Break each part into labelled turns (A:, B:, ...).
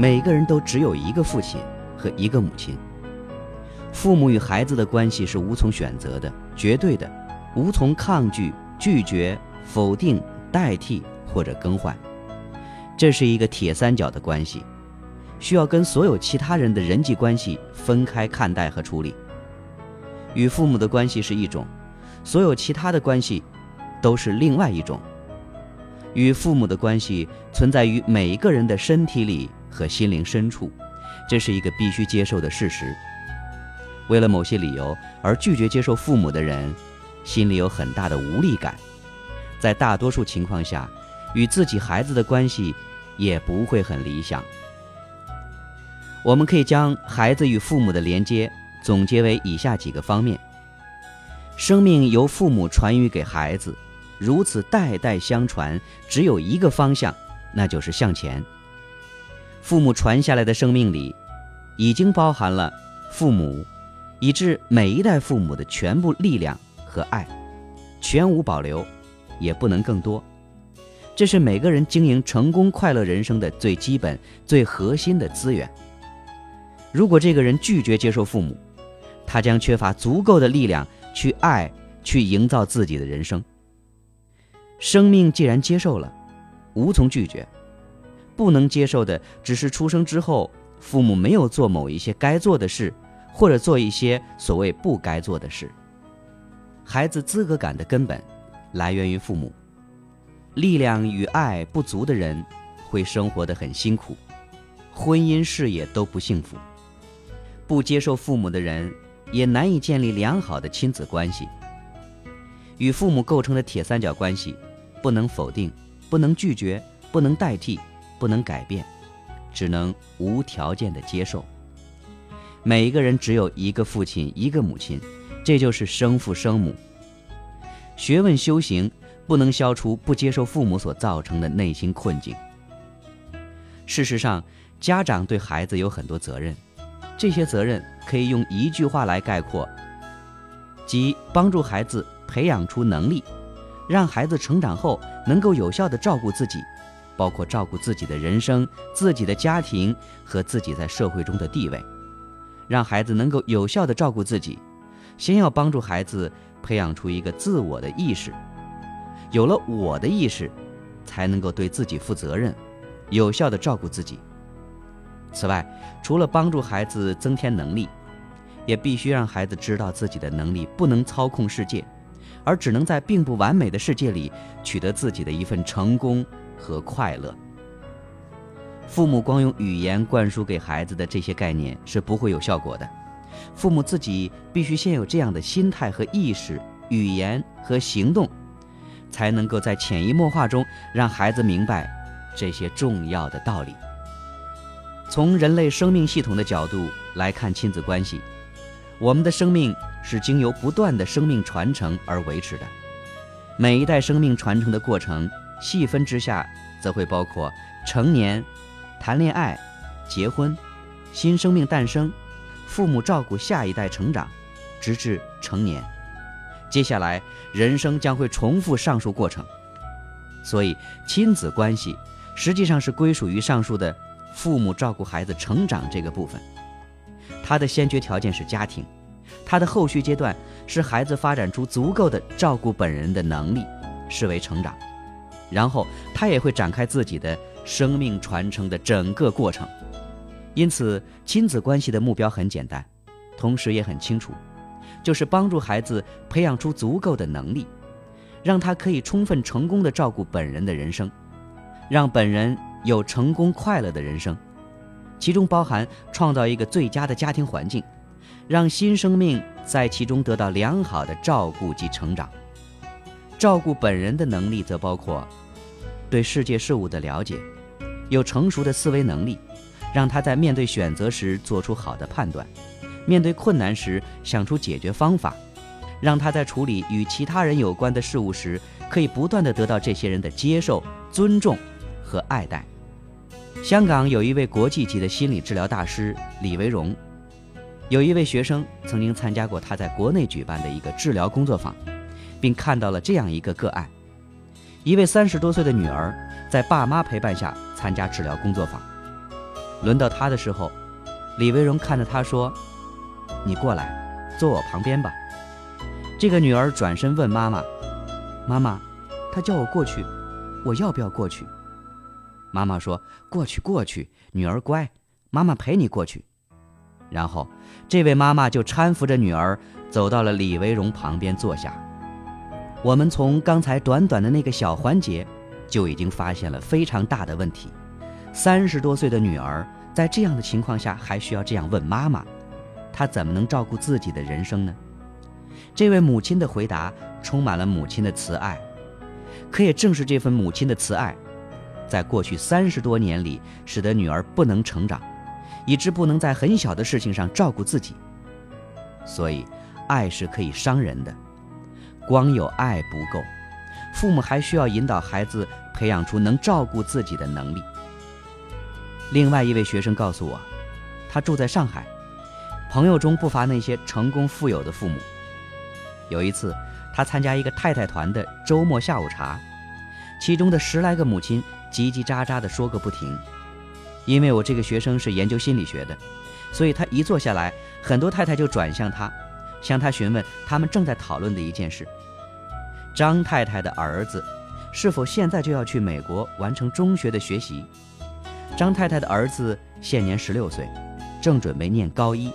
A: 每个人都只有一个父亲和一个母亲。父母与孩子的关系是无从选择的、绝对的，无从抗拒、拒绝、否定、代替或者更换。这是一个铁三角的关系，需要跟所有其他人的人际关系分开看待和处理。与父母的关系是一种，所有其他的关系都是另外一种。与父母的关系存在于每一个人的身体里和心灵深处，这是一个必须接受的事实。为了某些理由而拒绝接受父母的人，心里有很大的无力感，在大多数情况下，与自己孩子的关系也不会很理想。我们可以将孩子与父母的连接总结为以下几个方面：生命由父母传予给孩子。如此代代相传，只有一个方向，那就是向前。父母传下来的生命里，已经包含了父母，以致每一代父母的全部力量和爱，全无保留，也不能更多。这是每个人经营成功快乐人生的最基本、最核心的资源。如果这个人拒绝接受父母，他将缺乏足够的力量去爱，去营造自己的人生。生命既然接受了，无从拒绝。不能接受的只是出生之后父母没有做某一些该做的事，或者做一些所谓不该做的事。孩子资格感的根本来源于父母。力量与爱不足的人会生活的很辛苦，婚姻事业都不幸福。不接受父母的人也难以建立良好的亲子关系。与父母构成的铁三角关系。不能否定，不能拒绝，不能代替，不能改变，只能无条件的接受。每一个人只有一个父亲，一个母亲，这就是生父生母。学问修行不能消除不接受父母所造成的内心困境。事实上，家长对孩子有很多责任，这些责任可以用一句话来概括，即帮助孩子培养出能力。让孩子成长后能够有效的照顾自己，包括照顾自己的人生、自己的家庭和自己在社会中的地位。让孩子能够有效地照顾自己，先要帮助孩子培养出一个自我的意识。有了我的意识，才能够对自己负责任，有效地照顾自己。此外，除了帮助孩子增添能力，也必须让孩子知道自己的能力不能操控世界。而只能在并不完美的世界里取得自己的一份成功和快乐。父母光用语言灌输给孩子的这些概念是不会有效果的，父母自己必须先有这样的心态和意识、语言和行动，才能够在潜移默化中让孩子明白这些重要的道理。从人类生命系统的角度来看亲子关系，我们的生命。是经由不断的生命传承而维持的。每一代生命传承的过程，细分之下，则会包括成年、谈恋爱、结婚、新生命诞生、父母照顾下一代成长，直至成年。接下来，人生将会重复上述过程。所以，亲子关系实际上是归属于上述的父母照顾孩子成长这个部分。它的先决条件是家庭。他的后续阶段是孩子发展出足够的照顾本人的能力，视为成长，然后他也会展开自己的生命传承的整个过程。因此，亲子关系的目标很简单，同时也很清楚，就是帮助孩子培养出足够的能力，让他可以充分成功的照顾本人的人生，让本人有成功快乐的人生，其中包含创造一个最佳的家庭环境。让新生命在其中得到良好的照顾及成长。照顾本人的能力则包括对世界事物的了解，有成熟的思维能力，让他在面对选择时做出好的判断，面对困难时想出解决方法，让他在处理与其他人有关的事物时可以不断的得到这些人的接受、尊重和爱戴。香港有一位国际级的心理治疗大师李维荣。有一位学生曾经参加过他在国内举办的一个治疗工作坊，并看到了这样一个个案：一位三十多岁的女儿在爸妈陪伴下参加治疗工作坊。轮到她的时候，李维荣看着她说：“你过来，坐我旁边吧。”这个女儿转身问妈妈：“妈妈，他叫我过去，我要不要过去？”妈妈说：“过去，过去，女儿乖，妈妈陪你过去。”然后，这位妈妈就搀扶着女儿走到了李维荣旁边坐下。我们从刚才短短的那个小环节，就已经发现了非常大的问题。三十多岁的女儿在这样的情况下还需要这样问妈妈，她怎么能照顾自己的人生呢？这位母亲的回答充满了母亲的慈爱，可也正是这份母亲的慈爱，在过去三十多年里，使得女儿不能成长，以致不能在很小的事情上照顾自己。所以，爱是可以伤人的，光有爱不够，父母还需要引导孩子培养出能照顾自己的能力。另外一位学生告诉我，他住在上海，朋友中不乏那些成功富有的父母。有一次，他参加一个太太团的周末下午茶，其中的十来个母亲叽叽喳喳地说个不停。因为我这个学生是研究心理学的，所以他一坐下来，很多太太就转向他，向他询问他们正在讨论的一件事：张太太的儿子是否现在就要去美国完成中学的学习？张太太的儿子现年十六岁，正准备念高一，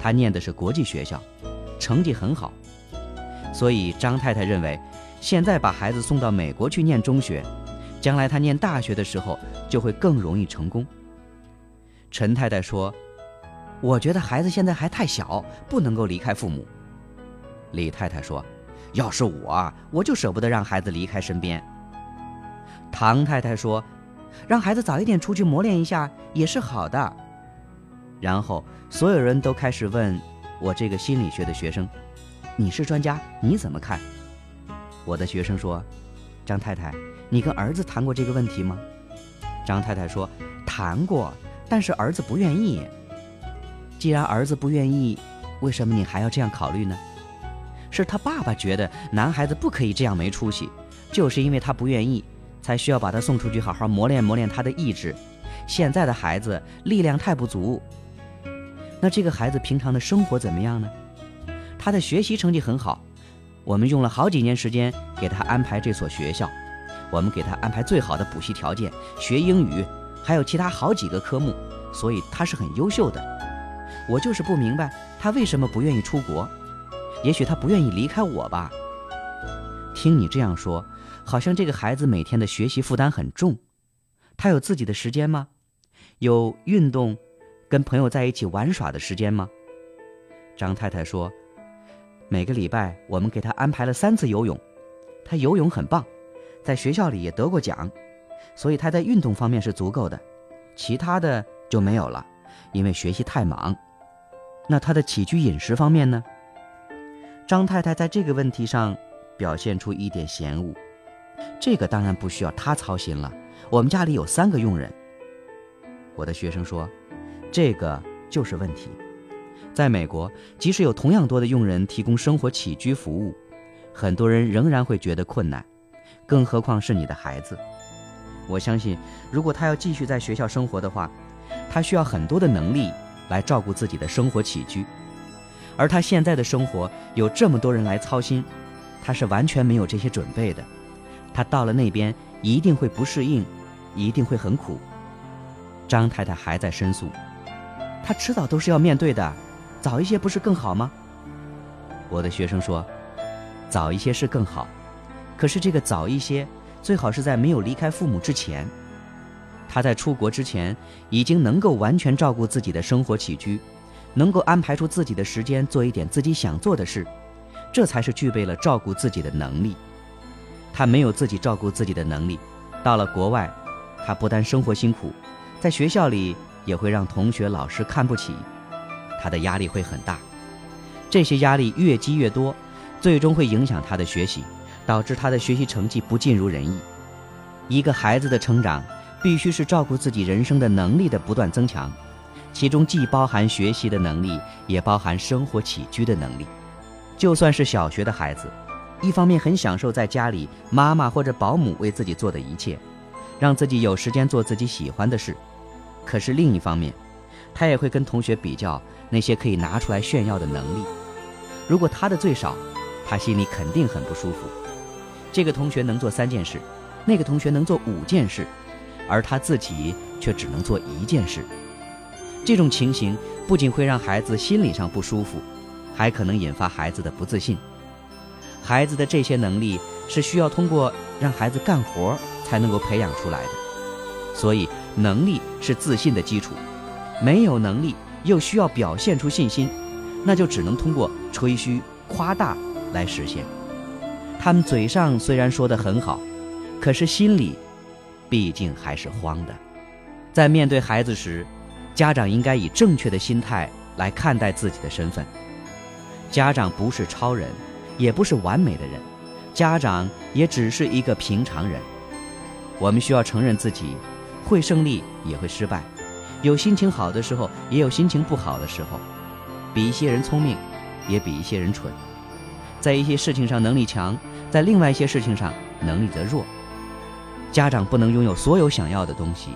A: 他念的是国际学校，成绩很好。所以张太太认为，现在把孩子送到美国去念中学，将来他念大学的时候就会更容易成功。陈太太说：“我觉得孩子现在还太小，不能够离开父母。”李太太说：“要是我，我就舍不得让孩子离开身边。”唐太太说：“让孩子早一点出去磨练一下也是好的。”然后所有人都开始问我这个心理学的学生。你是专家，你怎么看？我的学生说：“张太太，你跟儿子谈过这个问题吗？”张太太说：“谈过，但是儿子不愿意。既然儿子不愿意，为什么你还要这样考虑呢？是他爸爸觉得男孩子不可以这样没出息，就是因为他不愿意，才需要把他送出去好好磨练磨练他的意志。现在的孩子力量太不足，那这个孩子平常的生活怎么样呢？”他的学习成绩很好，我们用了好几年时间给他安排这所学校，我们给他安排最好的补习条件，学英语，还有其他好几个科目，所以他是很优秀的。我就是不明白他为什么不愿意出国，也许他不愿意离开我吧。听你这样说，好像这个孩子每天的学习负担很重，他有自己的时间吗？有运动，跟朋友在一起玩耍的时间吗？张太太说。每个礼拜，我们给他安排了三次游泳，他游泳很棒，在学校里也得过奖，所以他在运动方面是足够的，其他的就没有了，因为学习太忙。那他的起居饮食方面呢？张太太在这个问题上表现出一点嫌恶，这个当然不需要他操心了，我们家里有三个佣人。我的学生说，这个就是问题。在美国，即使有同样多的佣人提供生活起居服务，很多人仍然会觉得困难，更何况是你的孩子。我相信，如果他要继续在学校生活的话，他需要很多的能力来照顾自己的生活起居，而他现在的生活有这么多人来操心，他是完全没有这些准备的。他到了那边一定会不适应，一定会很苦。张太太还在申诉，他迟早都是要面对的。早一些不是更好吗？我的学生说，早一些是更好，可是这个早一些最好是在没有离开父母之前。他在出国之前已经能够完全照顾自己的生活起居，能够安排出自己的时间做一点自己想做的事，这才是具备了照顾自己的能力。他没有自己照顾自己的能力，到了国外，他不但生活辛苦，在学校里也会让同学老师看不起。他的压力会很大，这些压力越积越多，最终会影响他的学习，导致他的学习成绩不尽如人意。一个孩子的成长，必须是照顾自己人生的能力的不断增强，其中既包含学习的能力，也包含生活起居的能力。就算是小学的孩子，一方面很享受在家里妈妈或者保姆为自己做的一切，让自己有时间做自己喜欢的事。可是另一方面，他也会跟同学比较那些可以拿出来炫耀的能力。如果他的最少，他心里肯定很不舒服。这个同学能做三件事，那个同学能做五件事，而他自己却只能做一件事。这种情形不仅会让孩子心理上不舒服，还可能引发孩子的不自信。孩子的这些能力是需要通过让孩子干活才能够培养出来的，所以能力是自信的基础。没有能力又需要表现出信心，那就只能通过吹嘘、夸大来实现。他们嘴上虽然说的很好，可是心里毕竟还是慌的。在面对孩子时，家长应该以正确的心态来看待自己的身份。家长不是超人，也不是完美的人，家长也只是一个平常人。我们需要承认自己会胜利，也会失败，有心情好的时候，也有心情不好的时候，比一些人聪明，也比一些人蠢，在一些事情上能力强，在另外一些事情上能力则弱。家长不能拥有所有想要的东西。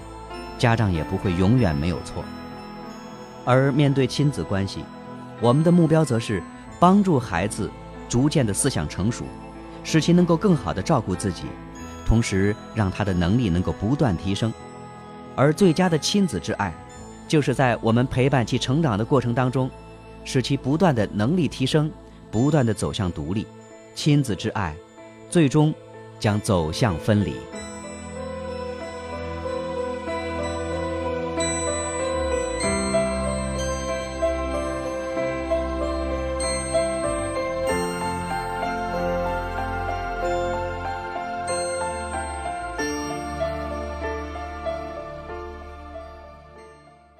A: 家长也不会永远没有错。而面对亲子关系，我们的目标则是帮助孩子逐渐的思想成熟，使其能够更好的照顾自己，同时让他的能力能够不断提升。而最佳的亲子之爱，就是在我们陪伴其成长的过程当中，使其不断的能力提升，不断的走向独立。亲子之爱，最终将走向分离。